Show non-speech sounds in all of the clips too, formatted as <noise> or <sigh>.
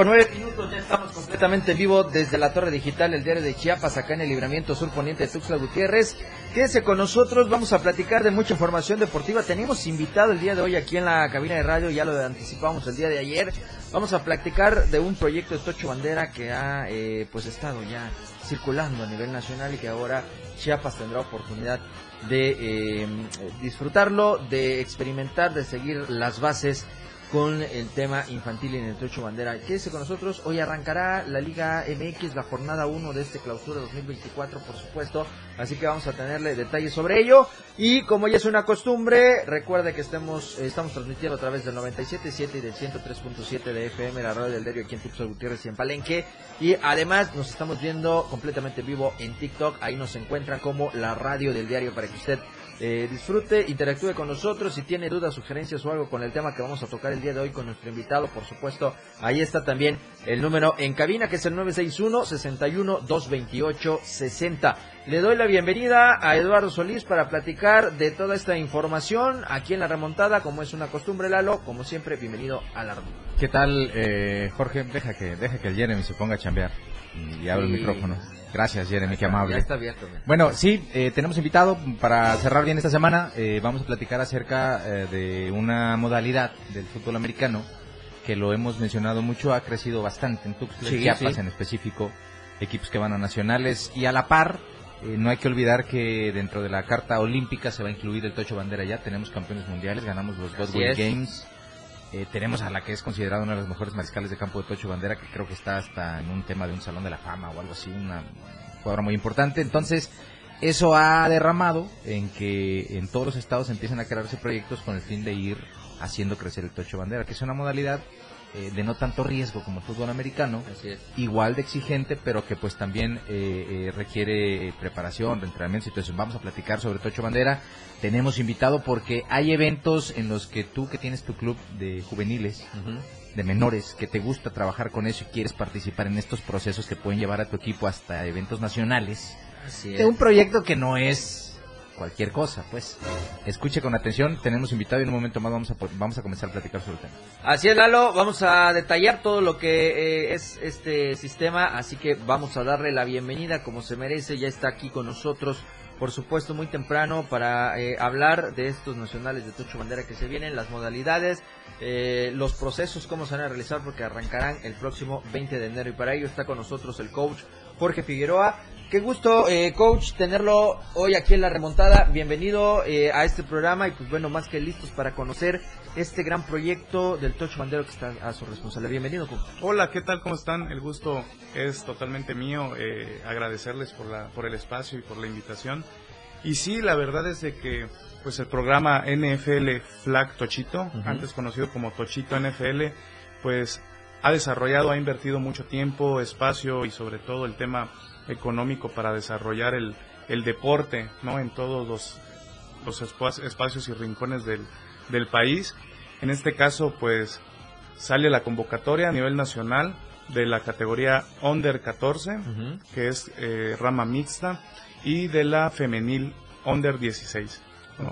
Con 9 minutos, ya estamos completamente vivo desde la torre digital, el diario de Chiapas, acá en el libramiento sur poniente de Tuxtla Gutiérrez. Quédese con nosotros, vamos a platicar de mucha información deportiva. Tenemos invitado el día de hoy aquí en la cabina de radio, ya lo anticipamos el día de ayer. Vamos a platicar de un proyecto de Tocho Bandera que ha eh, pues estado ya circulando a nivel nacional y que ahora Chiapas tendrá oportunidad de eh, disfrutarlo, de experimentar, de seguir las bases con el tema infantil en el Tocho Bandera. Quédese con nosotros, hoy arrancará la Liga MX, la jornada 1 de este clausura 2024, por supuesto, así que vamos a tenerle detalles sobre ello. Y como ya es una costumbre, recuerde que estemos, estamos transmitiendo a través del 97.7 y del 103.7 de FM, la radio del diario aquí en Tuxtla Gutiérrez y en Palenque. Y además nos estamos viendo completamente vivo en TikTok, ahí nos encuentra como la radio del diario para que usted eh, disfrute, interactúe con nosotros. Si tiene dudas, sugerencias o algo con el tema que vamos a tocar el día de hoy con nuestro invitado, por supuesto, ahí está también el número en cabina que es el 961-61-228-60. Le doy la bienvenida a Eduardo Solís para platicar de toda esta información aquí en la remontada, como es una costumbre, Lalo. Como siempre, bienvenido a la ¿Qué tal, eh, Jorge? Deja que, deja que el Jeremy se ponga a chambear y, abra el micrófono. Gracias, Jeremy, qué amable. Ya está abierto. Bueno, sí, eh, tenemos invitado para cerrar bien esta semana. Eh, vamos a platicar acerca eh, de una modalidad del fútbol americano que lo hemos mencionado mucho, ha crecido bastante en Tuxtla, Sí, Chiapas sí. en específico, equipos que van a nacionales y a la par. eh, no hay que olvidar que dentro de la carta olímpica se va a incluir el Tocho Bandera ya. Tenemos campeones mundiales, ganamos los Godwin es. Games. Eh, tenemos a la que es considerada una de las mejores mariscales de campo de Tocho Bandera, que creo que está hasta en un tema de un salón de la fama o algo así, una jugadora muy importante. Entonces, eso ha derramado en que en todos los estados empiezan a crearse proyectos con el fin de ir haciendo crecer el Tocho Bandera, que es una modalidad eh, de no tanto riesgo como el fútbol americano, es. igual de exigente, pero que pues también eh, eh, requiere eh, preparación, entrenamiento. Entonces vamos a platicar sobre Tocho Bandera. Tenemos invitado porque hay eventos en los que tú que tienes tu club de juveniles, de menores, que te gusta trabajar con eso y quieres participar en estos procesos que pueden llevar a tu equipo hasta eventos nacionales, Así de un proyecto que no es cualquier cosa, pues. Escuche con atención, tenemos invitado y en un momento más vamos a, vamos a comenzar a platicar sobre el tema. Así es, Lalo, vamos a detallar todo lo que eh, es este sistema, así que vamos a darle la bienvenida como se merece, ya está aquí con nosotros, por supuesto, muy temprano para eh, hablar de estos nacionales de Tocho Bandera que se vienen, las modalidades, eh, los procesos, cómo se van a realizar, porque arrancarán el próximo 20 de enero y para ello está con nosotros el coach Jorge Figueroa. Qué gusto, eh, coach, tenerlo hoy aquí en la remontada. Bienvenido eh, a este programa y pues bueno, más que listos para conocer este gran proyecto del Tocho Bandero que está a su responsabilidad. Bienvenido, coach. Hola, ¿qué tal? ¿Cómo están? El gusto es totalmente mío. eh, agradecerles por, la, por el espacio y por la invitación. Y sí, la verdad es de que pues el programa NFL Flag Tochito, antes conocido como Tochito NFL, pues ha desarrollado, ha invertido mucho tiempo, espacio y sobre todo el tema económico para desarrollar el, el deporte, ¿no? En todos los, los espa- espacios y rincones del, del país. En este caso, pues sale la convocatoria a nivel nacional de la categoría Under 14, que es eh, rama mixta, y de la femenil Under 16. ¿no?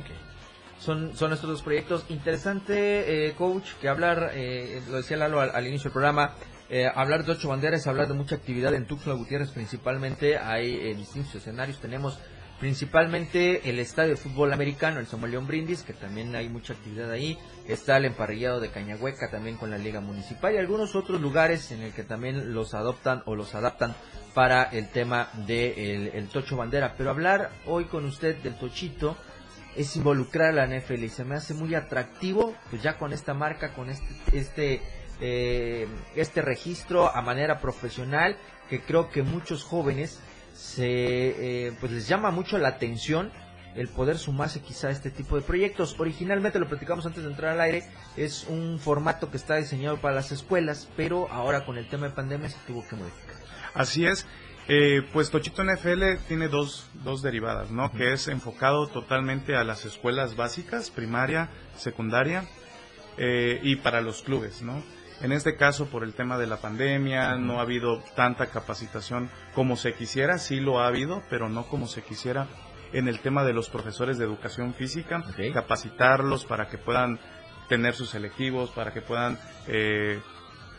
Son, son estos dos proyectos. Interesante, eh, coach, que hablar, eh, lo decía Lalo al, al inicio del programa, eh, hablar de ocho banderas, hablar de mucha actividad en Tuxtla Gutiérrez principalmente. Hay eh, distintos escenarios. Tenemos principalmente el estadio de fútbol americano, el Samuel León Brindis, que también hay mucha actividad ahí. Está el emparrillado de Cañahueca también con la Liga Municipal y algunos otros lugares en el que también los adoptan o los adaptan para el tema del el Tocho Bandera. Pero hablar hoy con usted del Tochito es involucrar a la NFL y se me hace muy atractivo, pues ya con esta marca, con este, este, eh, este registro a manera profesional, que creo que muchos jóvenes se, eh, pues les llama mucho la atención el poder sumarse quizá a este tipo de proyectos. Originalmente lo platicamos antes de entrar al aire, es un formato que está diseñado para las escuelas, pero ahora con el tema de pandemia se tuvo que modificar. Así es. Eh, pues Tochito NFL tiene dos, dos derivadas, ¿no? Que es enfocado totalmente a las escuelas básicas, primaria, secundaria, eh, y para los clubes, ¿no? En este caso, por el tema de la pandemia, no ha habido tanta capacitación como se quisiera, sí lo ha habido, pero no como se quisiera en el tema de los profesores de educación física, capacitarlos para que puedan tener sus selectivos, para que puedan eh,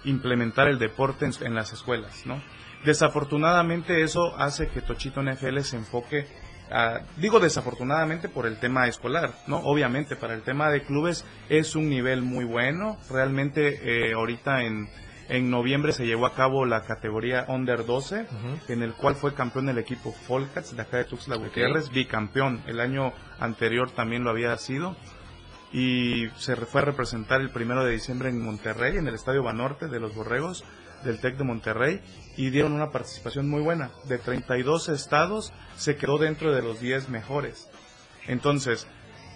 implementar el deporte en, las escuelas, ¿no? Desafortunadamente eso hace que Tochito NFL se enfoque a, digo desafortunadamente por el tema escolar, ¿no? Obviamente para el tema de clubes es un nivel muy bueno, realmente eh, ahorita en en noviembre se llevó a cabo la categoría Under 12, en el cual fue campeón el equipo Folcats de acá de Tuxtla Gutiérrez, bicampeón. El año anterior también lo había sido. Y se fue a representar el primero de diciembre en Monterrey, en el Estadio Banorte de los Borregos del TEC de Monterrey. Y dieron una participación muy buena. De 32 estados, se quedó dentro de los 10 mejores. Entonces,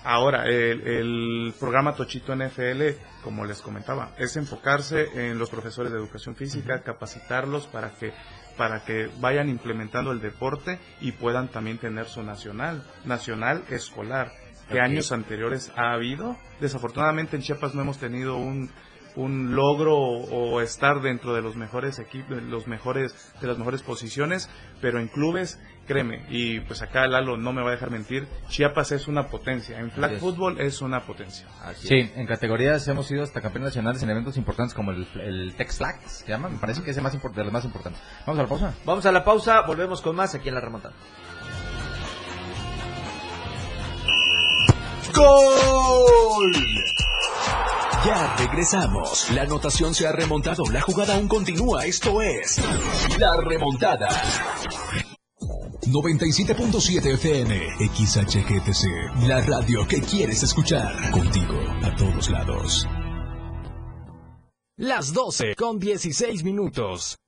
Ahora, el, programa Tochito NFL, como les comentaba, es enfocarse en los profesores de educación física, capacitarlos para que para que vayan implementando el deporte y puedan también tener su nacional, nacional escolar, que años anteriores ha habido. Desafortunadamente en Chiapas no hemos tenido un un logro o, estar dentro de los mejores equipos, los mejores de las mejores posiciones, pero en clubes, créeme, y pues acá Lalo no me va a dejar mentir, Chiapas es una potencia, en flag fútbol es una potencia. sí, en categorías hemos ido hasta campeones nacionales en eventos importantes como el, el Tex Flag, se llama, me parece que es el más de los más importantes. Vamos a la pausa. Vamos a la pausa, volvemos con más aquí en la remontada. ¡Gol! Ya regresamos. La anotación se ha remontado. La jugada aún continúa. Esto es La Remontada. 97.7 FM, XHGTC, la radio que quieres escuchar. Contigo a todos lados. Las 12 con 16 minutos.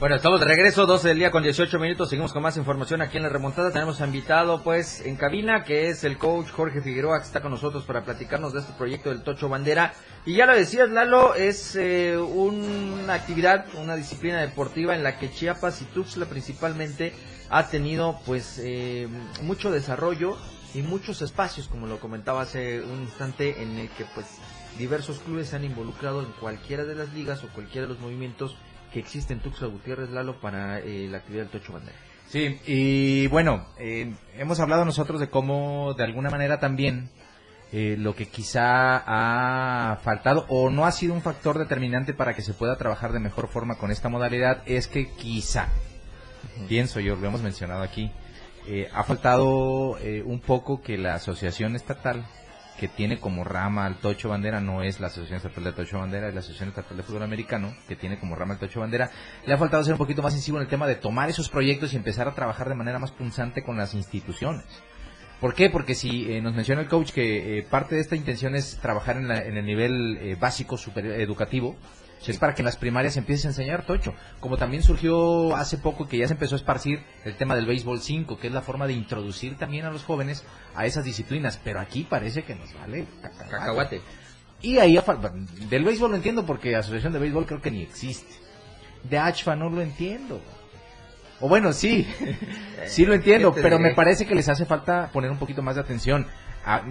Bueno, estamos de regreso, 12 del día con 18 minutos. Seguimos con más información aquí en la remontada. Tenemos invitado, pues, en cabina, que es el coach Jorge Figueroa, que está con nosotros para platicarnos de este proyecto del Tocho Bandera. Y ya lo decías, Lalo, es eh, una actividad, una disciplina deportiva en la que Chiapas y Tuxtla principalmente ha tenido, pues, eh, mucho desarrollo y muchos espacios, como lo comentaba hace un instante, en el que, pues, diversos clubes se han involucrado en cualquiera de las ligas o cualquiera de los movimientos que existe en Tuxtla Gutiérrez, Lalo, para eh, la actividad del Tocho Bandera. Sí, y bueno, eh, hemos hablado nosotros de cómo de alguna manera también eh, lo que quizá ha faltado o no ha sido un factor determinante para que se pueda trabajar de mejor forma con esta modalidad es que quizá, pienso yo, lo hemos mencionado aquí, ha faltado un poco que la asociación estatal que tiene como rama al Tocho Bandera, no es la Asociación Estatal de Tocho Bandera, es la Asociación Estatal de Fútbol Americano, que tiene como rama el Tocho Bandera. Le ha faltado ser un poquito más incisivo en el tema de tomar esos proyectos y empezar a trabajar de manera más punzante con las instituciones. ¿Por qué? Porque si eh, nos menciona el coach que eh, parte de esta intención es trabajar en, la- en el nivel eh, básico superior, educativo, es para que en las primarias se empiece a enseñar tocho. Como también surgió hace poco que ya se empezó a esparcir el tema del béisbol 5, que es la forma de introducir también a los jóvenes a esas disciplinas. Pero aquí parece que nos vale Cacahuate. Y ahí, del béisbol lo entiendo porque asociación de béisbol creo que ni existe. De ACHFA no lo entiendo. O bueno, sí, <laughs> sí lo entiendo, ¿Qué te pero me parece que les hace falta poner un poquito más de atención. ¿A,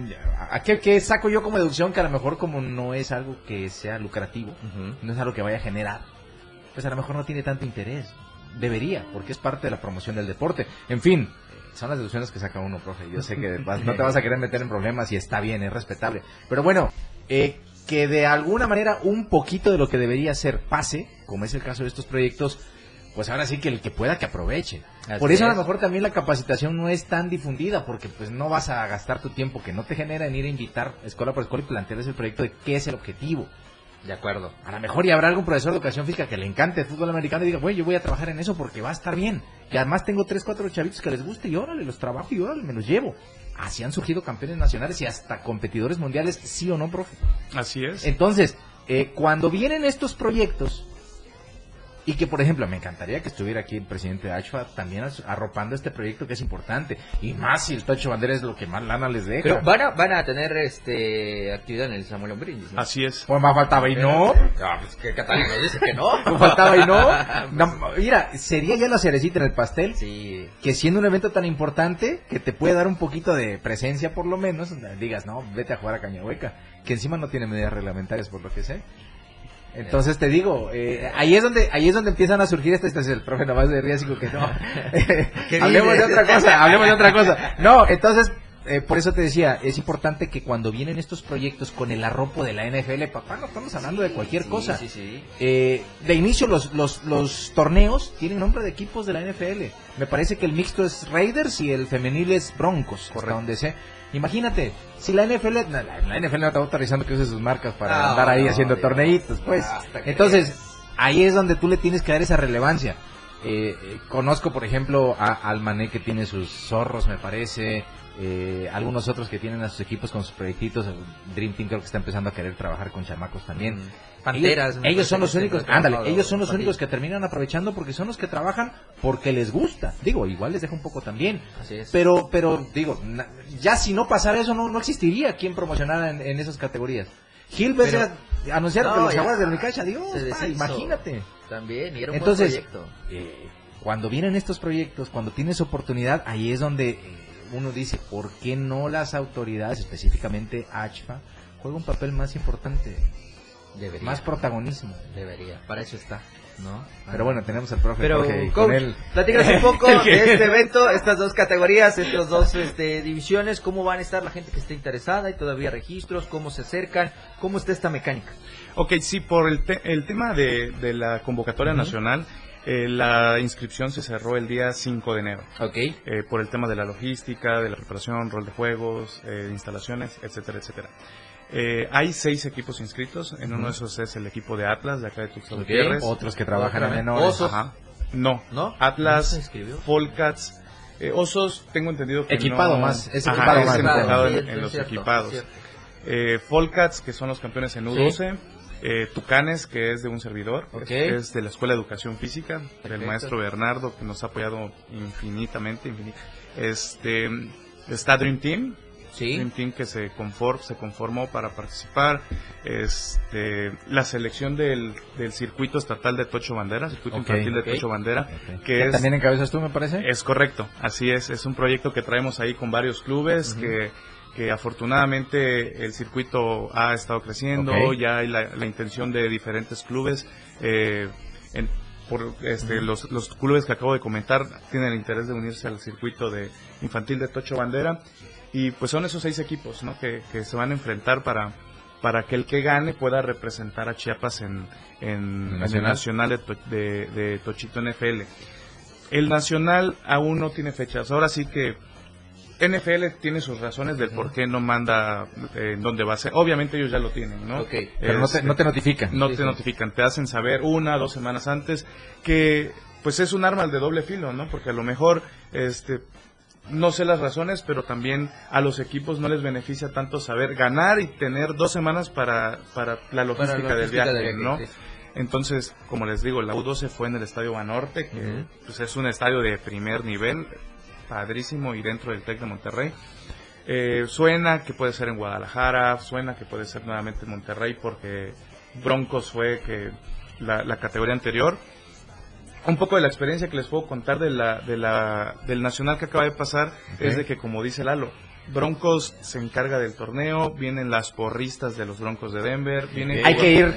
a qué, qué saco yo como deducción que a lo mejor como no es algo que sea lucrativo, no es algo que vaya a generar, pues a lo mejor no tiene tanto interés. Debería, porque es parte de la promoción del deporte. En fin, son las deducciones que saca uno, profe. Yo sé que <laughs> vas- no te vas a querer meter en problemas y está bien, es respetable. Pero bueno, eh, que de alguna manera un poquito de lo que debería ser pase, como es el caso de estos proyectos, pues ahora sí que el que pueda que aproveche. Así por eso a lo mejor también la capacitación no es tan difundida, porque pues no vas a gastar tu tiempo que no te genera en ir a invitar escuela por escuela y plantearles el proyecto de qué es el objetivo. De acuerdo. A lo mejor y habrá algún profesor de educación física que le encante el fútbol americano y diga, güey, yo voy a trabajar en eso porque va a estar bien. Y además tengo tres, cuatro chavitos que les guste y órale, los trabajo y órale, me los llevo. Así han surgido campeones nacionales y hasta competidores mundiales, sí o no, profe. Así es. Entonces, eh, cuando vienen estos proyectos, y que, por ejemplo, me encantaría que estuviera aquí el presidente de ACHFA también arropando este proyecto que es importante. Y más si el Tocho Bandera es lo que más lana les deja. Pero van a, van a tener este actividad en el Samuel Brindis, ¿no? Así es. Pues más faltaba y no. Ah, pues que Catalina dice que no. Faltaba y no. No, Mira, sería ya la cerecita en el pastel. Sí. Que siendo un evento tan importante, que te puede dar un poquito de presencia por lo menos, digas, no, vete a jugar a Cañahueca. Que encima no tiene medidas reglamentarias por lo que sé. Entonces te digo, eh, ahí es donde ahí es donde empiezan a surgir este, este es el profe nomás de riesgo que no. <laughs> ¿Qué <laughs> hablemos de otra cosa, hablemos de otra cosa. No, entonces eh, por eso te decía, es importante que cuando vienen estos proyectos con el arropo de la NFL, papá, no estamos hablando de cualquier Sí, cosa. Sí, sí. Eh, de inicio los, los, los torneos tienen nombre de equipos de la NFL. Me parece que el mixto es Raiders y el femenil es Broncos, hasta donde sé. Imagínate, si la NFL, la, la NFL no está autorizando que use sus marcas para No, andar ahí no, haciendo Dios. torneitos, pues. Entonces, ahí es donde tú le tienes que dar esa relevancia. Eh, eh, conozco, por ejemplo, a Almané que tiene sus zorros, me parece. Eh, algunos otros que tienen a sus equipos con sus proyectitos. Dream Team creo que está empezando a querer trabajar con chamacos también. Panteras. Ellos, son los únicos, ándale, ellos son los únicos que terminan aprovechando porque son los que trabajan porque les gusta. Digo, igual les deja un poco también. Así es. Pero, pero, digo, ya si no pasara eso, no, no existiría quien promocionara en, en esas categorías. Gil Pero- anunciaron que los jaguares de Unicaja, adiós, Se pa, imagínate. También, y era un Entonces, buen proyecto. eh, cuando vienen estos proyectos, cuando tienes oportunidad, ahí es donde eh, uno dice, ¿por qué no las autoridades, específicamente ACHFA, juega un papel más importante, Debería. más protagonismo? Debería. Para eso está, ¿no? Pero bueno, tenemos al profe Pero, Jorge coach, con él. platícanos un poco <laughs> de este evento, estas dos categorías, estas dos este, divisiones, cómo van a estar la gente que esté interesada, y todavía registros, cómo se acercan, cómo está esta mecánica. Ok, sí, por el, te- el tema de, de la convocatoria nacional, eh, la inscripción se cerró el día 5 de enero. Ok. eh, por el tema de la logística, de la preparación, rol de juegos, eh, instalaciones, etcétera, etcétera. Eh, hay seis equipos inscritos, en uno de esos es el equipo de Atlas, de acá de Tuxtla Ok. Gutiérrez. Otros que trabajan en menores. Osos. Ajá. No, ¿No? ¿No Atlas? Folcats, eh, Osos, tengo entendido que Equipado no- más, es Ajá, equipado es más. enfocado Sí, en, es en los cierto, equipados. es. Eh, Folcats, que son los campeones en U12. Eh, Tucanes, que es de un servidor, Ok. es, de la Escuela de Educación Física, Perfecto. del maestro Bernardo, que nos ha apoyado infinitamente. infini- Este, está Dream Team, Sí. Dream Team que se, conform, se conformó para participar. Este, la selección del, del circuito estatal de Tocho Bandera, circuito infantil de. Tocho Bandera, que ¿Que es también encabezas tú, me parece? es correcto, así es. Es un proyecto que traemos ahí con varios clubes que, que afortunadamente el circuito ha estado creciendo. Ya hay la, la intención de diferentes clubes. eh, en- por este, los, los clubes que acabo de comentar tienen el interés de unirse al circuito de infantil de Tocho Bandera. Y pues son esos seis equipos ¿no? que, que se van a enfrentar para, para que el que gane pueda representar a Chiapas en, en, en el Nacional. nacional de, de- de Tochito NFL. El nacional aún no tiene fechas. Ahora sí que NFL tiene sus razones del por qué no manda eh, en dónde va a ser. Obviamente ellos ya lo tienen, ¿no? Ok. Pero no te, no te notifican. no Sí, te sí. notifican, te hacen saber una, dos semanas antes que pues es un arma de doble filo, ¿no? Porque a lo mejor este no sé las razones, pero también a los equipos no les beneficia tanto saber ganar y tener dos semanas para, para la logística, del viaje, ¿no? Entonces, como les digo, la U12 fue en el Estadio Banorte, que pues, es un estadio de primer nivel, padrísimo, y dentro del TEC de Monterrey. Eh, suena que puede ser en Guadalajara, suena que puede ser nuevamente en Monterrey, porque Broncos fue que la, la categoría anterior un poco de la experiencia que les puedo contar de la, de la, del nacional que acaba de pasar es de que, como dice Lalo, Broncos se encarga del torneo, vienen las porristas de los Broncos de Denver, vienen hay que ir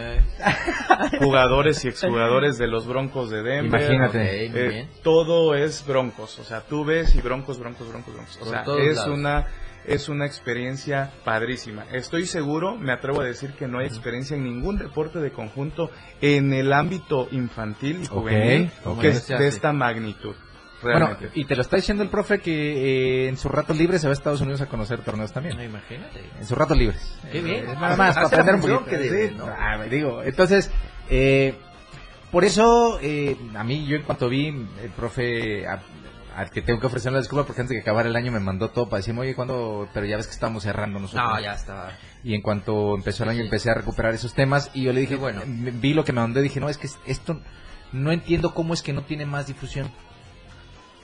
<laughs> jugadores y exjugadores de los Broncos de Denver. Imagínate. Eh, todo es Broncos, o sea, tú ves y Broncos, Broncos, Broncos, Broncos. O sea, es una es una experiencia padrísima. Estoy seguro, me atrevo a decir que no hay experiencia en ningún deporte de conjunto en el ámbito infantil y juvenil que es de esta magnitud. Bueno, y te lo está diciendo el profe que eh, en sus ratos libres se va a Estados Unidos a conocer torneos también. No, imagínate. En sus ratos libres. Qué bien. Eh, nada más, para aprender un poquito. Que ah, digo, entonces, eh, por eso, a mí, yo en cuanto vi el profe al que tengo que ofrecer la disculpa porque antes de que acabara el año me mandó todo para decirme, oye, ¿cuándo? Pero ya ves que estamos cerrando nosotros. No, ya está. Y en cuanto empezó el año empecé a recuperar esos temas y yo le dije, bueno, vi lo que me mandó y dije, no, es que esto no entiendo cómo es que no tiene más difusión.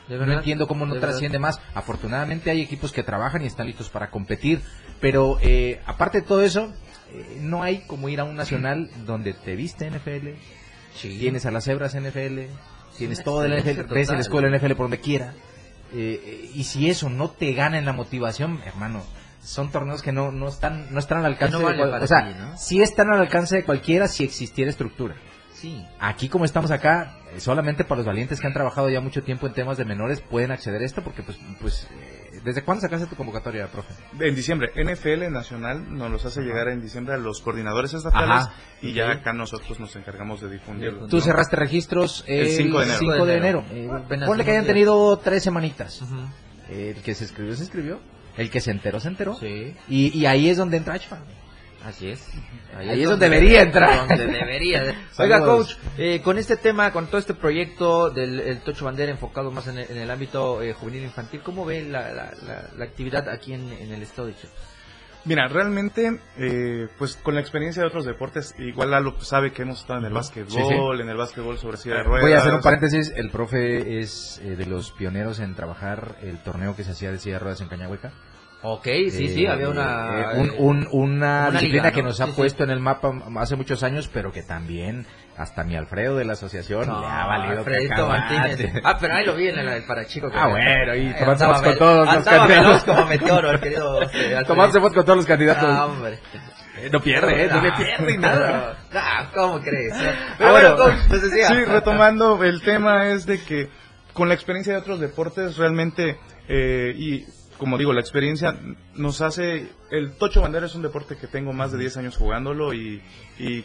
No entiendo cómo no trasciende más. Afortunadamente hay equipos que trabajan y están listos para competir, pero eh, aparte de todo eso, eh, no hay como ir a un nacional <clears throat> donde te viste NFL, tienes a las cebras NFL, tienes todo el NFL, <laughs> ves el escuela NFL por donde quiera. Eh, y si eso no te gana en la motivación, hermano, son torneos que no, no están no están al alcance de o sea, si están al alcance de cualquiera si existiera estructura. Sí. Aquí como estamos acá, solamente para los valientes que han trabajado ya mucho tiempo en temas de menores pueden acceder a esto porque pues pues ¿Desde cuándo sacaste tu convocatoria, profe? En diciembre. NFL Nacional nos los hace llegar en diciembre a los coordinadores estatales y ya acá nosotros nos encargamos de difundirlo. Tú cerraste registros el, 5 de enero. 5 de enero. Eh, ponle que hayan tenido tres semanitas. El que se escribió, se escribió. El que se enteró, se enteró. Sí. Y, y ahí es donde entra HFA. Así es. Ahí, es donde, debería entrar. Donde debería. <laughs> Oiga, coach, eh, con este tema, con todo este proyecto del Tocho Bandera enfocado más en el, ámbito eh, juvenil infantil, ¿cómo ve la, la, actividad aquí en, el estado de Chiapas? Mira, realmente, eh, pues con la experiencia de otros deportes, igual Lalo sabe que hemos estado en el básquetbol, en el básquetbol sobre silla de ruedas. Voy a hacer un paréntesis, el profe es de los pioneros en trabajar el torneo que se hacía de silla de ruedas en Cañahueca. Ok, sí, sí, había una... Eh, una, disciplina que nos ha puesto en el mapa hace muchos años, pero que también hasta mi Alfredo de la asociación le ha valido Alfredito Martínez. Ah, pero ahí lo vi en el para chico. ah, bueno, y tomándose con todos los candidatos. como meteoro, el querido. <laughs> Tomándose con todos los candidatos. Ah, hombre. Eh, no pierde, ¿eh? No, le pierde nada. Ah, ¿cómo crees? Pero bueno, pues decía. Sí, retomando, el tema es de que con la experiencia de otros deportes, realmente, eh, y como digo, la experiencia nos hace... El tocho bandera es un deporte que tengo más de 10 años jugándolo y,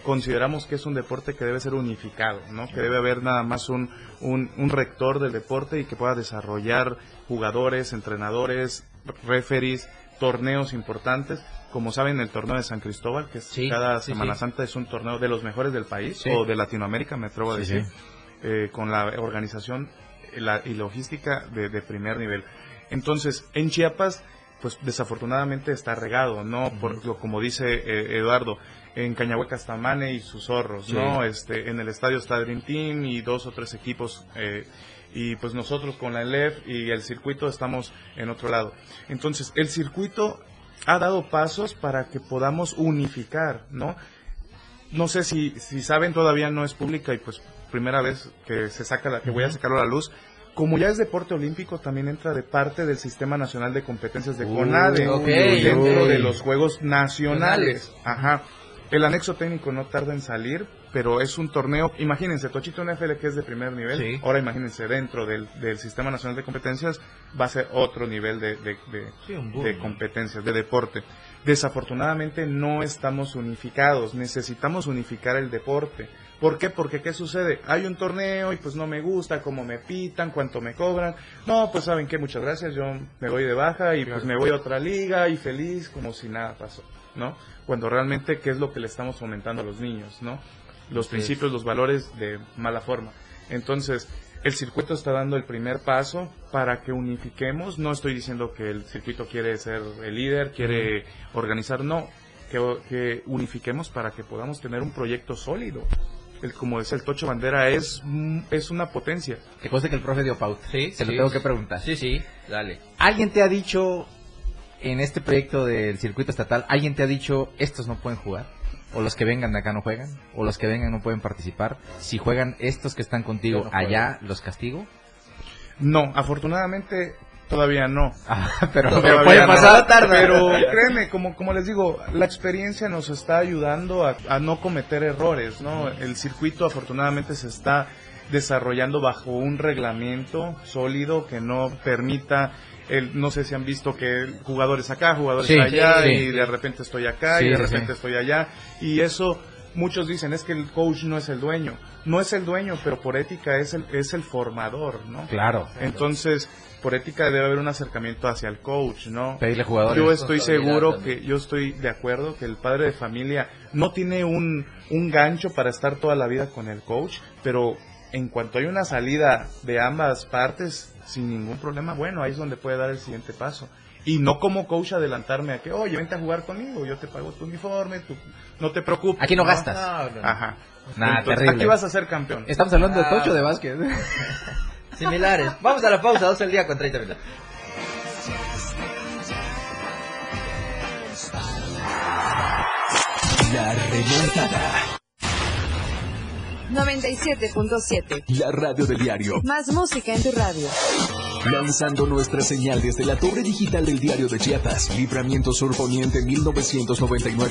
consideramos que es un deporte que debe ser unificado, ¿no? Que debe haber nada más un, un, rector del deporte y que pueda desarrollar jugadores, entrenadores, referees, torneos importantes. Como saben, el torneo de San Cristóbal, que es cada Semana Santa es un torneo de los mejores del país o de Latinoamérica, me atrevo a decir, eh, con la organización y logística de primer nivel. Entonces, en Chiapas, pues desafortunadamente está regado, ¿no? Por lo como dice eh, Eduardo, en Cañahueca está Mane y sus zorros, ¿no? Este, en el estadio está Dream Team y dos o tres equipos, eh, y pues nosotros con la ELEF y el circuito estamos en otro lado. Entonces, el circuito ha dado pasos para que podamos unificar, ¿no? No sé si, si saben, todavía no es pública y pues primera vez que se saca la, que voy a sacarlo a la luz, como ya es deporte olímpico, también entra de parte del Sistema Nacional de Competencias de CONADE, dentro de los Juegos Nacionales. Ajá. El anexo técnico no tarda en salir, pero es un torneo, imagínense, Tochito NFL que es de primer nivel, ahora imagínense dentro del, Sistema Nacional de Competencias va a ser otro nivel de, de, de competencias, de deporte. Desafortunadamente no estamos unificados, necesitamos unificar el deporte. ¿Por qué? Porque ¿qué sucede? Hay un torneo y pues no me gusta cómo me pitan, cuánto me cobran. No, pues saben qué, muchas gracias, yo me voy de baja y pues me voy a otra liga y feliz como si nada pasó, ¿no? Cuando realmente qué es lo que le estamos fomentando a los niños, ¿no? Los principios, los valores de mala forma. Entonces, el circuito está dando el primer paso para que unifiquemos. No estoy diciendo que el circuito quiere ser el líder, quiere organizar, no, que, que unifiquemos para que podamos tener un proyecto sólido. El, como decía el Tocho Bandera, es, es una potencia. Que cosa que el profe dio pauta. Sí, Se lo tengo que preguntar. Sí, sí, dale. ¿Alguien te ha dicho en este proyecto del circuito estatal, alguien te ha dicho estos no pueden jugar? o los que vengan de acá no juegan, o los que vengan no pueden participar. Si juegan estos que están contigo allá, ¿los castigo? No, afortunadamente todavía no. Ah, <laughs> pero, puede pasar tarde. Pero créeme, como, como les digo, la experiencia nos está ayudando a, a no cometer errores, ¿no? El circuito afortunadamente se está desarrollando bajo un reglamento sólido que no permita el, no sé si han visto que jugadores acá, jugadores allá, y de repente estoy acá, y de repente estoy allá, y eso muchos dicen es que el coach no es el dueño. No es el dueño, pero por ética es el, es el formador, ¿no? Claro. Entonces, por ética debe haber un acercamiento hacia el coach, ¿no? Pedirle jugadores. Yo estoy seguro que, yo estoy de acuerdo que el padre de familia no tiene un, un gancho para estar toda la vida con el coach, pero en cuanto hay una salida de ambas partes, sin ningún problema, bueno, ahí es donde puede dar el siguiente paso. Y no como coach adelantarme a que, oye, vente a jugar conmigo, yo te pago tu uniforme, tú, no te preocupes. Aquí no, gastas. Ajá. Nada, terrible. Aquí vas a ser campeón. Estamos hablando de tocho de básquet. <laughs> Similares. Vamos a la pausa, dos el día con 30 minutos. La remontada. 97.7. La radio del diario. Más música en tu radio. Lanzando nuestra señal desde la torre digital del diario de Chiapas, Libramiento Sur Poniente 1999.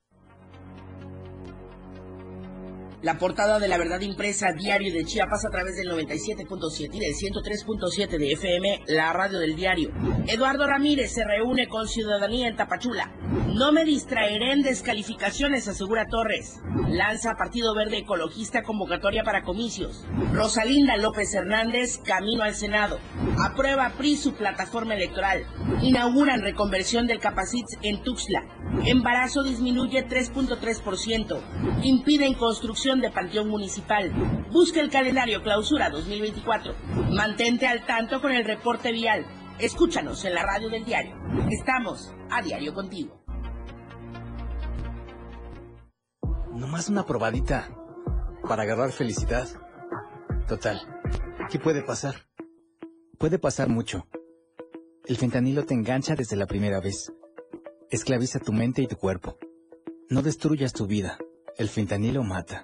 La portada de la verdad impresa diario de Chiapas a través del 97.7 y del 103.7 de FM, la radio del diario. Eduardo Ramírez se reúne con ciudadanía en Tapachula. No me distraeré en descalificaciones, asegura Torres. Lanza Partido Verde Ecologista convocatoria para comicios. Rosalinda López Hernández, camino al Senado. Aprueba PRI su plataforma electoral. Inauguran reconversión del Capacitz en Tuxtla. Embarazo disminuye 3.3%. Impiden construcción de Panteón Municipal. Busca el calendario Clausura 2024. Mantente al tanto con el reporte vial. Escúchanos en la radio del diario. Estamos a diario contigo. Nomás una probadita para agarrar felicidad. Total, ¿qué puede pasar? Puede pasar mucho. El fentanilo te engancha desde la primera vez. Esclaviza tu mente y tu cuerpo. No destruyas tu vida. El fentanilo mata.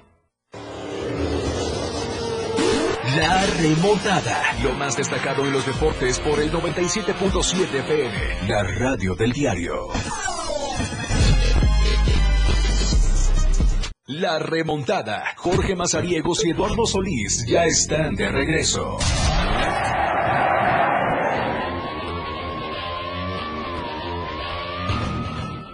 La remontada. Lo más destacado en los deportes por el 97.7 FM. La radio del diario. La remontada. Jorge Mazariegos y Eduardo Solís ya están de regreso.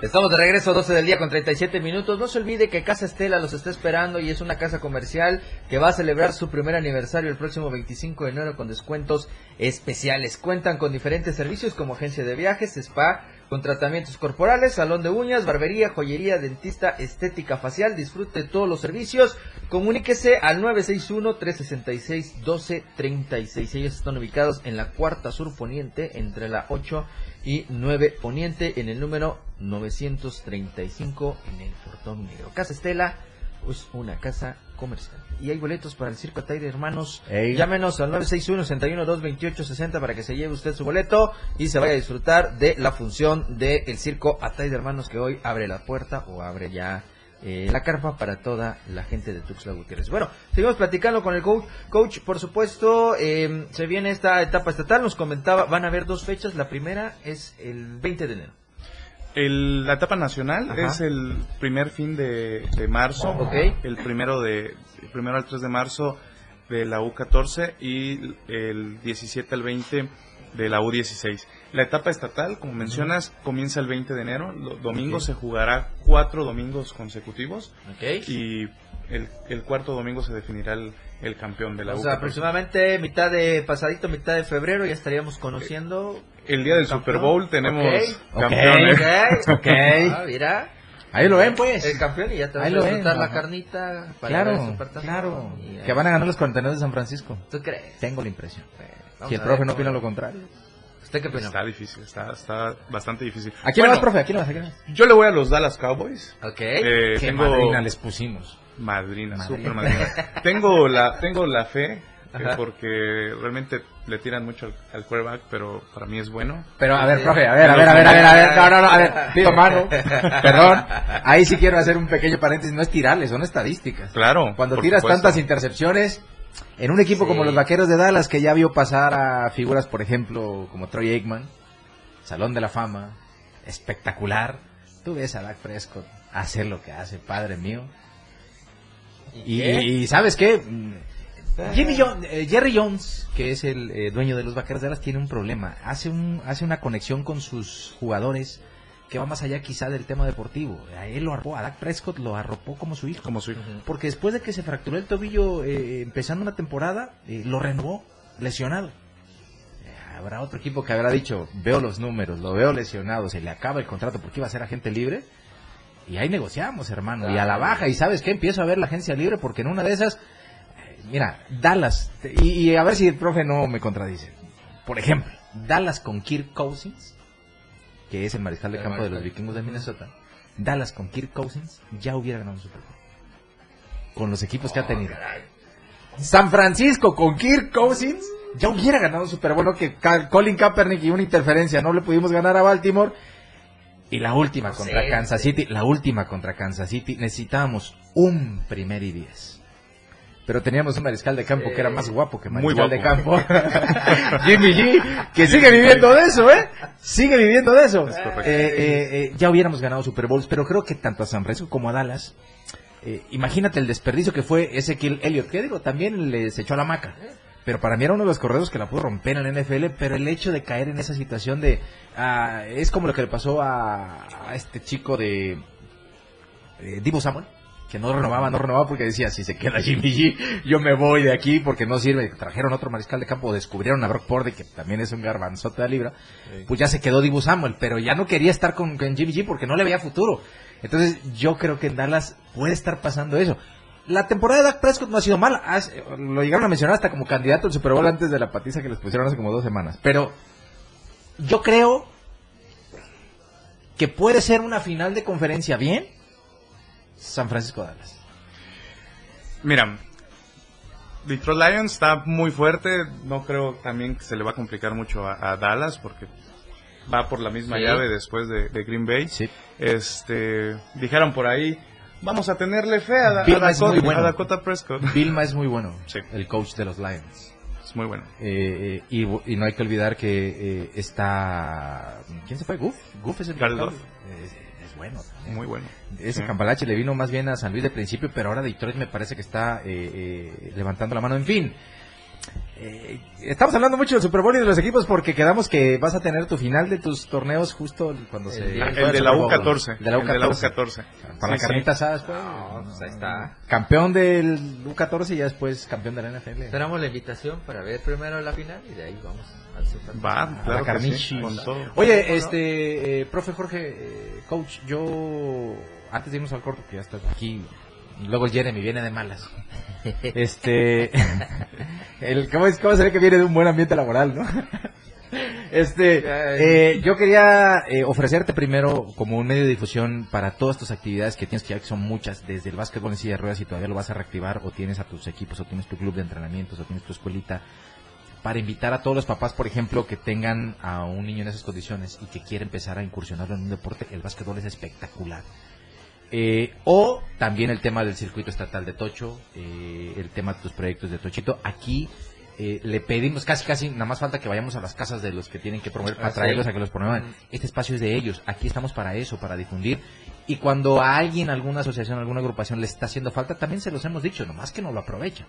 Estamos de regreso, 12 del día con 37 minutos. No se olvide que Casa Estela los está esperando y es una casa comercial que va a celebrar su primer aniversario el próximo 25 de enero con descuentos especiales. Cuentan con diferentes servicios como agencia de viajes, spa, con tratamientos corporales, salón de uñas, barbería, joyería, dentista, estética facial. Disfrute todos los servicios. Comuníquese al 961-366-1236. Ellos están ubicados en la cuarta sur poniente, entre la 8 y 9 poniente, en el número 935 en el Portón Negro. Casa Estela es una casa comercial. Y hay boletos para el Circo Ataide, hermanos. Llámenos al 961-61-228-60 para que se lleve usted su boleto y se vaya a disfrutar de la función del el Circo Ataide, hermanos, que hoy abre la puerta o abre ya eh, la carpa para toda la gente de Tuxtla Gutiérrez. Bueno, seguimos platicando con el coach. Coach, por supuesto, eh, se viene esta etapa estatal. Nos comentaba, van a haber dos fechas. La primera es el 20 de enero. El, la etapa nacional es el primer fin de, marzo. El primero de el primero al 3 de marzo de la U14 y el 17 al 20 de la U16. La etapa estatal, como mencionas, comienza el 20 de enero. Los domingos se jugará cuatro domingos consecutivos. Y el, el, cuarto domingo se definirá el, el campeón de la O sea, aproximadamente mitad de pasadito, mitad de febrero ya estaríamos conociendo. El día del Super Bowl tenemos campeones. Ok, <laughs> ah, mira. Ahí lo ven, pues. El campeón y ya te vas a disfrutar la carnita. Para claro, claro. Que van a ganar los 49 de San Francisco. ¿Tú crees? Tengo la impresión. si el profe no opina lo contrario. ¿Usted qué opina? Está difícil, está, está bastante difícil. ¿A quién vas, profe? ¿A quién vas? Yo le voy a los Dallas Cowboys. Ok. Eh, ¿Qué tengo... madrina les pusimos? Madrina, super madrina. tengo, la, tengo la fe eh, porque realmente le tiran mucho al, quarterback, pero para mí es bueno. Pero a ver, profe, a ver, a ver, a ver, a ver, a ver, no, no, no, a ver, pido mano, perdón, ahí sí quiero hacer un pequeño paréntesis, no es tirarles, son estadísticas. Claro. Cuando tiras tantas intercepciones, en un equipo como los Vaqueros de Dallas, que ya vio pasar a figuras, por ejemplo, como Troy Aikman, Salón de la Fama, espectacular, tú ves a Dak Prescott hacer lo que hace, padre mío. Y, ¿sabes qué? Jimmy eh, Jerry Jones, que es el eh, dueño de los Vaqueros de Dallas, tiene un problema. Hace, un, hace una conexión con sus jugadores que va más allá quizá del tema deportivo. A él lo arropó, a Dak Prescott lo arropó como su hijo. Como su hijo. Porque después de que se fracturó el tobillo eh, empezando una temporada, lo renovó lesionado. Habrá otro equipo que habrá dicho, veo los números, lo veo lesionado, se le acaba el contrato porque iba a ser agente libre. Y ahí negociamos, hermano. Y a la baja, y ¿sabes qué? Empiezo a ver la agencia libre porque en una de esas mira, Dallas, y, a ver si el profe no me contradice. Por ejemplo, Dallas con Kirk Cousins, que es el mariscal de campo de los vikingos de Minnesota, Dallas con Kirk Cousins ya hubiera ganado un Super Bowl. Con los equipos que ha tenido. San Francisco con Kirk Cousins ya hubiera ganado un Super Bowl. que Colin Kaepernick y una interferencia no le pudimos ganar a Baltimore. Y la última contra Kansas City, la última contra Kansas City, necesitábamos un primer y diez pero teníamos un mariscal de campo que era más guapo que mariscal de campo. <laughs> Jimmy G, que sigue viviendo de eso, ¿eh? Sigue viviendo de eso. Eh, eh, eh, ya hubiéramos ganado Super Bowls, pero creo que tanto a San Francisco como a Dallas, imagínate el desperdicio que fue Ezequiel Elliott, que digo, también les echó a la maca. Pero para mí era uno de los corredores que la pudo romper en el NFL, pero el hecho de caer en esa situación de... Ah, es como lo que le pasó a, a este chico de... Divo Samuel que no renovaba, no renovaba porque decía, si se queda Jimmy G, yo me voy de aquí porque no sirve. Trajeron otro mariscal de campo, descubrieron a Brock Purdy, que también es un garbanzote de libra, pues ya se quedó Dibu Samuel, pero ya no quería estar con, Jimmy G porque no le veía futuro. Entonces yo creo que en Dallas puede estar pasando eso. La temporada de Dak Prescott no ha sido mala, lo llegaron a mencionar hasta como candidato al Super Bowl antes de la patiza que les pusieron hace como dos semanas, pero yo creo que puede ser una final de conferencia bien, San Francisco Dallas? Mira, Detroit Lions está muy fuerte. No creo también que se le va a complicar mucho a, Dallas porque va por la misma llave después de, Green Bay. Este, dijeron por ahí, vamos a tenerle fe a, Dakota, Prescott. Vilma es muy bueno, el coach de los Lions. Es muy bueno. Eh, eh, y, no hay que olvidar que eh, está... ¿Quién se fue? ¿Goof? ¿Goof es el Carlos bueno. Muy bueno. Ese Campalache le vino más bien a San Luis de principio, pero ahora Detroit me parece que está eh, eh, levantando la mano. En fin, Eh, estamos hablando mucho del Super Bowl y de los equipos porque quedamos que vas a tener tu final de tus torneos justo cuando se... El, de la U14. De la U14. Para la carnita ¿sabes? Pues, pues ahí está. Campeón del U14 y ya después campeón de la NFL. Esperamos la invitación para ver primero la final y de ahí vamos al Super Bowl. Va, claro la sí, con todo. Oye, este, eh, profe Jorge, eh, coach, yo antes de irnos al corto, que ya estás aquí luego Jeremy viene de malas. <laughs> Este, el, ¿cómo, es, ¿cómo se ve que viene de un buen ambiente laboral, no? Este, eh, yo quería eh, ofrecerte primero como un medio de difusión para todas tus actividades que tienes que ya que son muchas, desde el básquetbol en silla de ruedas y todavía lo vas a reactivar o tienes a tus equipos o tienes tu club de entrenamientos o tienes tu escuelita para invitar a todos los papás, por ejemplo, que tengan a un niño en esas condiciones y que quiera empezar a incursionarlo en un deporte, el básquetbol es espectacular. Eh, o también el tema del circuito estatal de Tocho, eh, el tema de tus proyectos de Tochito. Aquí eh, le pedimos casi, casi, nada más falta que vayamos a las casas de los que tienen que promover para traerlos a que los promuevan. Este espacio es de ellos, aquí estamos para eso, para difundir. Y cuando a alguien, alguna asociación, alguna agrupación le está haciendo falta, también se los hemos dicho, nomás que no lo aprovechan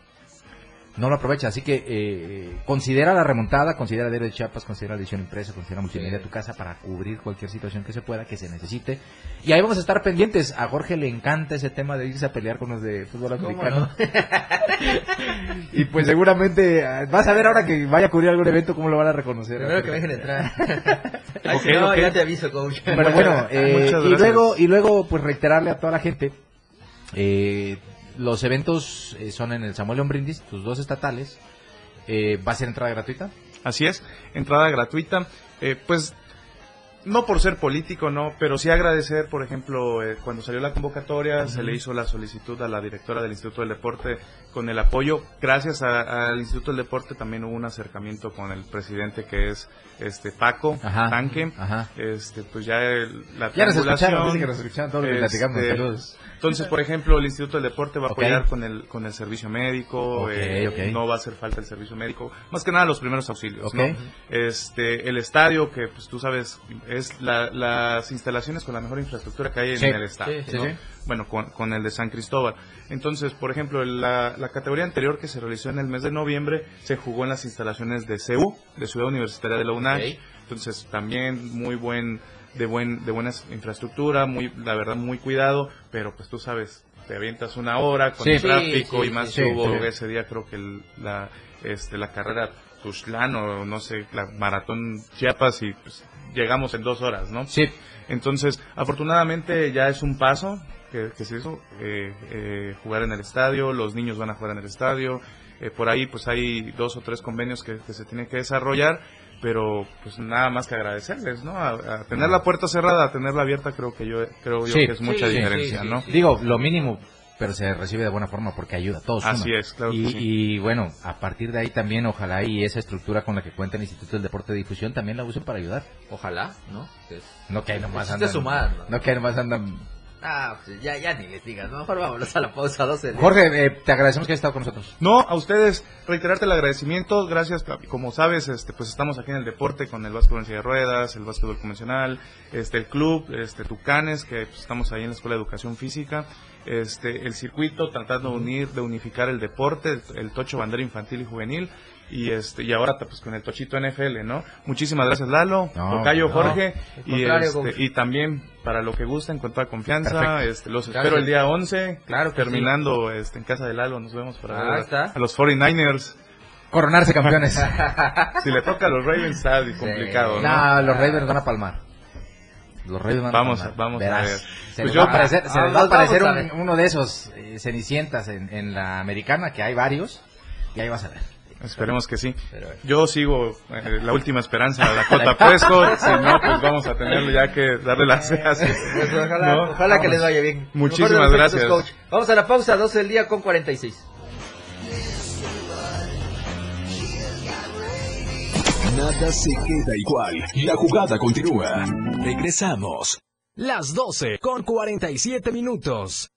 no lo aprovecha. Así que eh, considera la remontada, considera Diario de Chiapas, considera la edición impresa, considera multimedia tu casa para cubrir cualquier situación que se pueda, que se necesite. Y ahí vamos a estar pendientes. A Jorge le encanta ese tema de irse a pelear con los de fútbol americano. <laughs> y pues seguramente ah, vas a ver ahora que vaya a cubrir algún evento cómo lo van a reconocer. Primero que dejen entrar. <laughs> no, ya te aviso, coach. Pero bueno, <laughs> eh, y luego y luego pues reiterarle a toda la gente eh, los eventos eh, son en el Samuel León Brindis, tus dos estatales. Eh, ¿Va a ser entrada gratuita? Así es, entrada gratuita. Eh, pues no por ser político, no, pero sí agradecer, por ejemplo, cuando salió la convocatoria, se le hizo la solicitud a la directora del Instituto del Deporte con el apoyo. Gracias al Instituto del Deporte también hubo un acercamiento con el presidente que es este Paco Tanque. Este, pues ya la ya nos escucharon, que nos escucharon todo lo que platicamos. Este, Saludos. Entonces, por ejemplo, el Instituto del Deporte va a apoyar con el con el servicio médico, eh, no va a hacer falta el servicio médico, más que nada los primeros auxilios, ¿no? Este, el estadio que pues tú sabes es las instalaciones con la mejor infraestructura que hay en el estadio, Bueno, con, el de San Cristóbal. Entonces, por ejemplo, la, la categoría anterior que se realizó en el mes de noviembre se jugó en las instalaciones de CEU, de Ciudad Universitaria de la UNAM. Entonces, también muy buen de buen de buena infraestructura, muy la verdad muy cuidado, pero pues tú sabes, te avientas una hora con el tráfico y más hubo ese día creo que la este la carrera Tuxtlan o no sé, la maratón Chiapas y pues llegamos en dos horas, ¿no? Sí. Entonces, afortunadamente ya es un paso que, que se hizo, eh, eh, jugar en el estadio, los niños van a jugar en el estadio, eh, por ahí pues hay dos o tres convenios que, que se tienen que desarrollar pero pues nada más que agradecerles, ¿no? A, tener la puerta cerrada, a tenerla abierta, creo que yo creo yo que es mucha diferencia, ¿no? Digo, lo mínimo, pero se recibe de buena forma porque ayuda a todos. Así es, claro. Y, sí. y, bueno, a partir de ahí también, ojalá y esa estructura con la que cuenta el Instituto del Deporte de Difusión también la usen para ayudar. Ojalá, ¿no? no que ahí nomás andan. Sumar, ¿no? no que ahí nomás andan Ah, pues ya, ya ni les digas, ¿no? Mejor vámonos a la pausa 12. Jorge, eh, te agradecemos que hayas estado con nosotros. No, a ustedes, reiterarte el agradecimiento, gracias, como sabes, este, pues estamos aquí en el deporte con el básquetbol en silla de ruedas, el básquetbol convencional, este, el club, este, Tucanes, que pues, estamos ahí en la Escuela de Educación Física, este, el circuito tratando de unir, de unificar el deporte, el tocho bandera infantil y juvenil, y este y ahora pues con el tochito NFL, ¿no? Muchísimas gracias Lalo, no, Jorge y este, y también para lo que gusten con toda confianza, este los espero el día 11, claro terminando este en casa de Lalo, nos vemos para ver a, los 49ers coronarse campeones. <laughs> si le toca a los Ravens está complicado, ¿no? No, los Ravens van a palmar. Los Ravens van vamos, a palmar. Vamos a ver. Se pues les va a aparecer, se les va a aparecer uno de esos eh, cenicientas en, en la americana, que hay varios, y ahí vas a ver. Esperemos que sí. Yo sigo eh, la última esperanza a la <laughs> Cota Prescott. si no, pues vamos a tenerlo ya que darle las gracias. Pues ojalá, ojalá que les vaya bien. Muchísimas gracias. Vamos a la pausa, 12 del día con 46. Nada se queda igual. La jugada continúa. Regresamos. Las 12 con 47 minutos.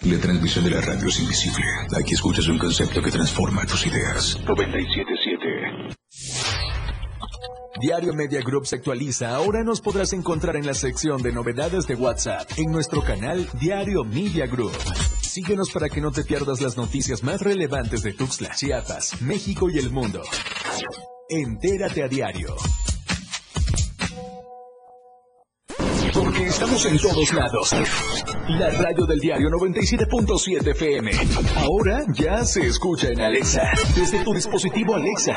La transmisión de la radio es invisible. Aquí escuchas un concepto que transforma tus ideas. 977. Diario Media Group se actualiza. Ahora nos podrás encontrar en la sección de novedades de WhatsApp en nuestro canal Diario Media Group. Síguenos para que no te pierdas las noticias más relevantes de Tuxtla, Chiapas, México y el mundo. Entérate a diario. Porque estamos en todos lados. La radio del diario 97.7 FM. Ahora ya se escucha en Alexa. Desde tu dispositivo Alexa.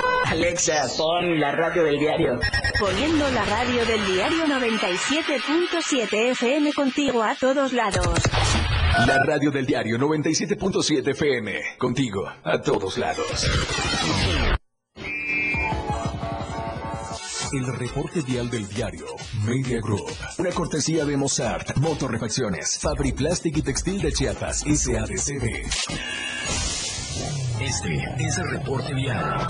Alexa, pon la radio del diario. Poniendo la radio del diario 97.7 FM contigo a todos lados. La radio del diario 97.7 FM. Contigo a todos lados. El reporte vial del diario Media Group. Una cortesía de Mozart, Motorrefacciones, Fabri Plastic y Textil de Chiapas, SADCB. Este es el reporte vial.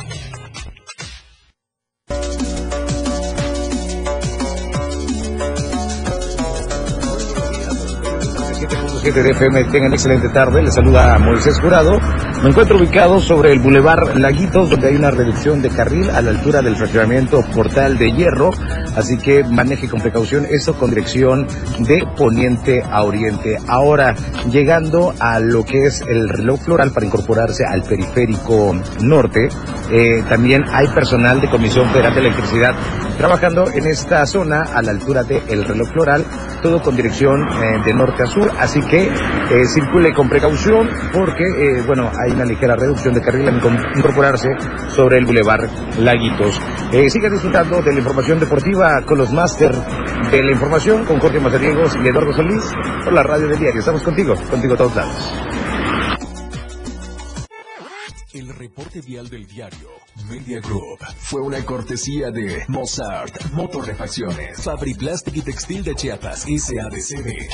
De FM, tengan excelente tarde. Les saluda a Moisés Jurado. Me encuentro ubicado sobre el Boulevard Laguitos, donde hay una reducción de carril a la altura del fraccionamiento Portal de Hierro. Así que maneje con precaución eso con dirección de poniente a oriente. Ahora, llegando a lo que es el reloj floral para incorporarse al periférico norte, eh, también hay personal de Comisión Federal de Electricidad trabajando en esta zona a la altura del reloj floral, todo con dirección eh, de norte a sur. Así que eh, circule con precaución porque, eh, bueno, hay una ligera reducción de carril al incorporarse sobre el Boulevard Laguitos. Eh, siga disfrutando de la información deportiva con los máster de la información con Jorge Mazariegos y Eduardo Solís por la radio del diario. Estamos contigo, contigo a todos lados. El reporte vial del diario Media Group fue una cortesía de Mozart, Motorrefacciones, Fabri Plastic y Textil de Chiapas, SADCB.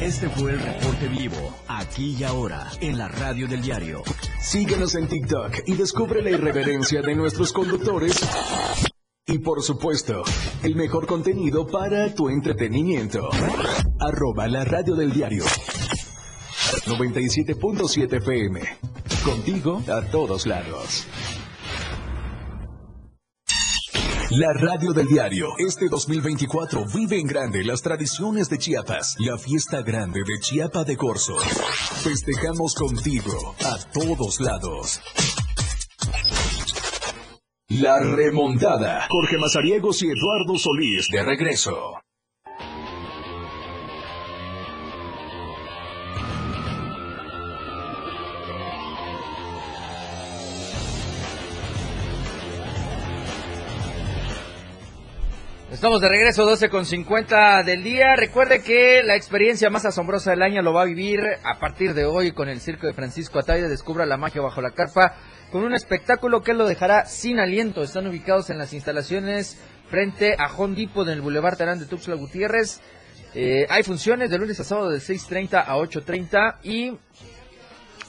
Este fue el reporte vivo, aquí y ahora, en la radio del diario. Síguenos en TikTok y descubre la irreverencia de nuestros conductores. Y por supuesto, el mejor contenido para tu entretenimiento. Arroba la radio del diario. 97.7 FM. Contigo a todos lados. La radio del diario. Este 2024 vive en grande las tradiciones de Chiapas. La fiesta grande de Chiapa de Corzo. Festejamos contigo a todos lados. La remontada. Jorge Mazariegos y Eduardo Solís de regreso. Estamos de regreso, 12 con 50 del día. Recuerde que la experiencia más asombrosa del año lo va a vivir a partir de hoy con el circo de Francisco Ataide. Descubra la magia bajo la carpa con un espectáculo que lo dejará sin aliento. Están ubicados en las instalaciones frente a Home Depot en el Boulevard Terán de Tuxtla Gutiérrez. Eh, hay funciones de lunes a sábado de 6.30 a 8.30 y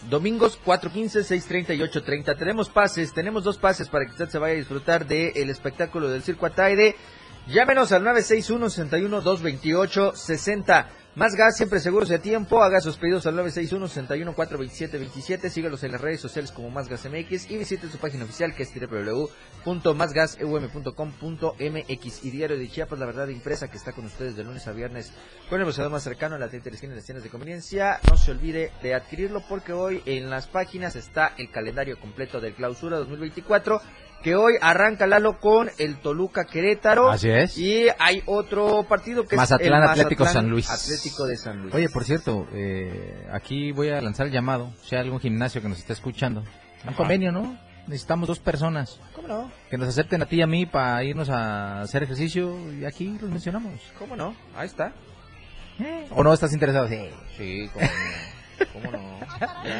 domingos 4.15, 6.30 y 8.30. Tenemos pases, tenemos dos pases para que usted se vaya a disfrutar del espectáculo del circo Ataide. Llámenos al 961-61-228-60. Más gas, siempre seguros de tiempo. Haga sus pedidos al 961-61-427-27. Sígalos en las redes sociales como Más Gas MX y visite su página oficial que es www.másgaseum.com.mx y Diario de Chiapas, la verdad impresa que está con ustedes de lunes a viernes con el boceador más cercano a la tienda de en las tiendas de conveniencia. No se olvide de adquirirlo porque hoy en las páginas está el calendario completo del clausura 2024 que hoy arranca Lalo con el Toluca Querétaro. Así es. Y hay otro partido que Mazatlán, es el Atlético Mazatlán San Luis. Atlético de San Luis. Oye, por cierto, eh, aquí voy a lanzar el llamado. Si hay algún gimnasio que nos esté escuchando, un convenio, ¿no? Necesitamos dos personas. ¿Cómo no? Que nos acepten a ti y a mí para irnos a hacer ejercicio y aquí los mencionamos. ¿Cómo no? Ahí está. ¿O no estás interesado? Sí. Sí, cómo no. ¿Cómo no?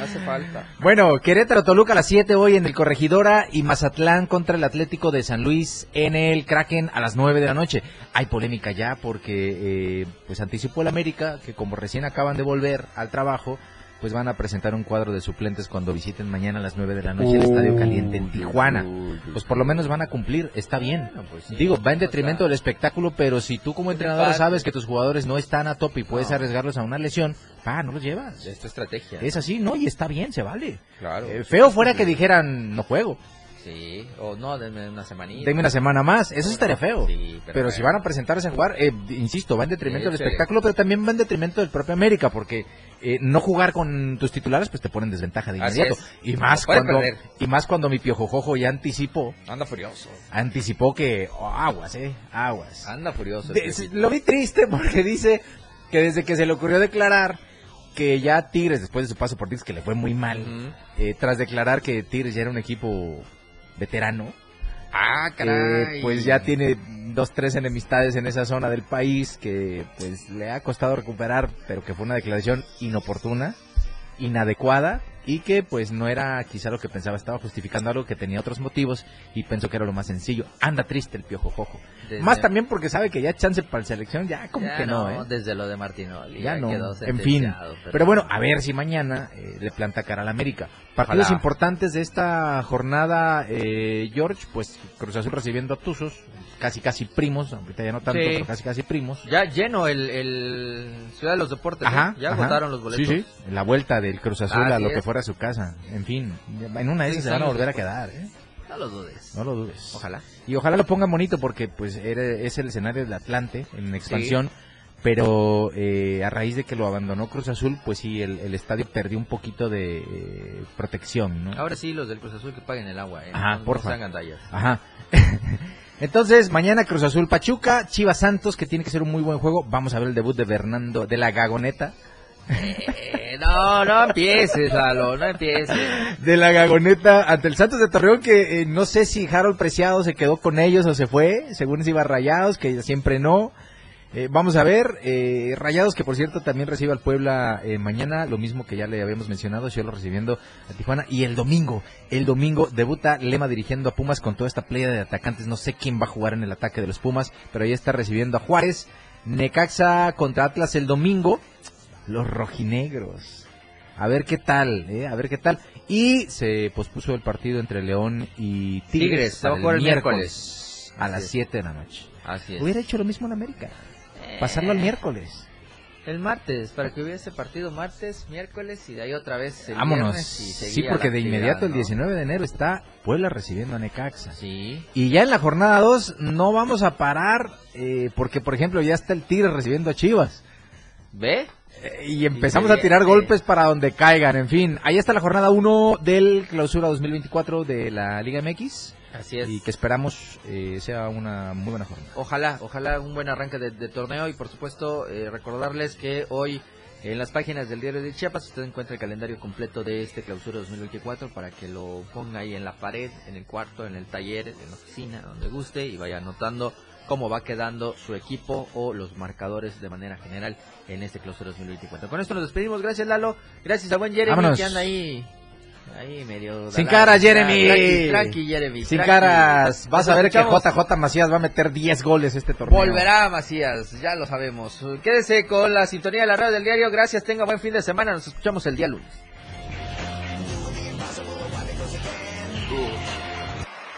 Hace falta. Bueno, Querétaro Toluca a las 7 hoy en el Corregidora y Mazatlán contra el Atlético de San Luis en el Kraken a las 9 de la noche. Hay polémica ya porque eh, pues anticipó el América que como recién acaban de volver al trabajo pues van a presentar un cuadro de suplentes cuando visiten mañana a las 9 de la noche el Estadio Caliente en Tijuana. Pues por lo menos van a cumplir, está bien. pues Digo, va en detrimento del espectáculo, pero si tú como entrenador parte. sabes que tus jugadores no están a tope y puedes arriesgarlos a una lesión, pa, no los llevas. Es tu estrategia. Es así, ¿no? Y está bien, se vale. Claro. Eh, feo fuera que dijeran, no juego. Sí, o no, denme una semanita. Denme una semana más, eso estaría feo. Sí, pero pero si van a presentarse a jugar, eh, insisto, va en detrimento del espectáculo, pero también va en detrimento del propio América, porque eh, no jugar con tus titulares, pues te ponen desventaja de inmediato. Y más cuando perder. y más cuando mi piojojojo ya anticipó, Anda furioso. anticipó que oh, aguas, eh, aguas. Anda furioso. De- este lo vi triste porque dice que desde que se le ocurrió declarar que ya Tigres, después de su paso por Tigres, que le fue muy mal, eh, tras declarar que Tigres ya era un equipo veterano, Ah, pues ya tiene dos, tres enemistades en esa zona del país que pues le ha costado recuperar, pero que fue una declaración inoportuna, inadecuada y que pues no era quizá lo que pensaba, estaba justificando algo que tenía otros motivos y pensó que era lo más sencillo. Anda triste el piojo jojo. Desde- Más también porque sabe que ya chance para la selección, ya como Ya que no, ¿eh? Desde lo de Martinoli. Ya no, quedó en fin. sentenciado, Pero bueno, a ver si mañana eh, le planta cara al América. Partidos Ojalá. importantes de esta jornada, eh, George, pues Cruz Azul recibiendo a Tuzos, casi casi primos, ahorita ya no tanto, Sí. pero casi casi primos. Ya lleno el, el Ciudad de los Deportes. Ajá, ¿eh? Ya ajá. agotaron los boletos. Sí, sí, la vuelta del Cruz Azul a lo es. que fuera su casa. En fin, en una de esas se van a volver a quedar, ¿eh? No lo dudes. No lo dudes. Ojalá. Y ojalá lo pongan bonito porque pues era- es el escenario del Atlante en expansión. Pero eh, a raíz de que lo abandonó Cruz Azul, pues sí, el, el estadio perdió un poquito de eh, protección, ¿no? Ahora sí, los del Cruz Azul que paguen el agua. ¿eh? Ajá, no, porfa. No. Ajá. <laughs> Entonces, mañana Cruz Azul Pachuca, Chivas Santos, que tiene que ser un muy buen juego. Vamos a ver el debut de Fernando de la Gagoneta. Eh, no, no empieces, Lalo, no empieces. De la Gagoneta ante el Santos de Torreón, que eh, no sé si Harold Preciado se quedó con ellos o se fue, según se iba Rayados, que siempre no. Eh, vamos a ver, eh, Rayados que por cierto también recibe al Puebla eh, mañana, lo mismo que ya le habíamos mencionado, Cielo recibiendo a Tijuana. Y el domingo, el domingo debuta Lema dirigiendo a Pumas con toda esta playa de atacantes. No sé quién va a jugar en el ataque de los Pumas, pero ahí está recibiendo a Juárez. Necaxa contra Atlas el domingo. Los rojinegros. A ver qué tal, ¿eh? a ver qué tal. Y se pospuso el partido entre León y Tigres, a para el miércoles a Así las es. 7 de la noche. Así es. Hubiera hecho lo mismo en América. Pasarlo al miércoles. El martes, para que hubiese partido martes, miércoles y de ahí otra vez el Vámonos. y Sí, porque de inmediato el ¿no? 19 de enero está Puebla recibiendo a Necaxa. Sí. Y ya en la jornada 2 no vamos a parar eh, porque, por ejemplo, ya está el Tigre recibiendo a Chivas. ¿Ve? Eh, y empezamos a tirar golpes para donde caigan. En fin, ahí está la jornada 1 del clausura 2024 de la Liga MX. Así es. Y que esperamos eh, sea una muy buena jornada. Ojalá, ojalá un buen arranque de, de torneo y por supuesto eh, recordarles que hoy en las páginas del diario de Chiapas usted encuentra el calendario completo de este clausura 2024 para que lo ponga ahí en la pared, en el cuarto, en el taller, en la oficina, donde guste y vaya anotando cómo va quedando su equipo o los marcadores de manera general en este clausura 2024. Con esto nos despedimos, gracias Lalo, gracias a buen Jeremy Vámonos. que anda ahí, ahí medio... Sin caras, Jeremy. Tranqui, tranqui, Jeremy. Sin tranqui. caras. Vas a ver que. JJ Macías va a meter 10 goles este torneo. Volverá Macías, ya lo sabemos. Quédese con la sintonía de la radio del diario. Gracias, tenga buen fin de semana. Nos escuchamos el día lunes.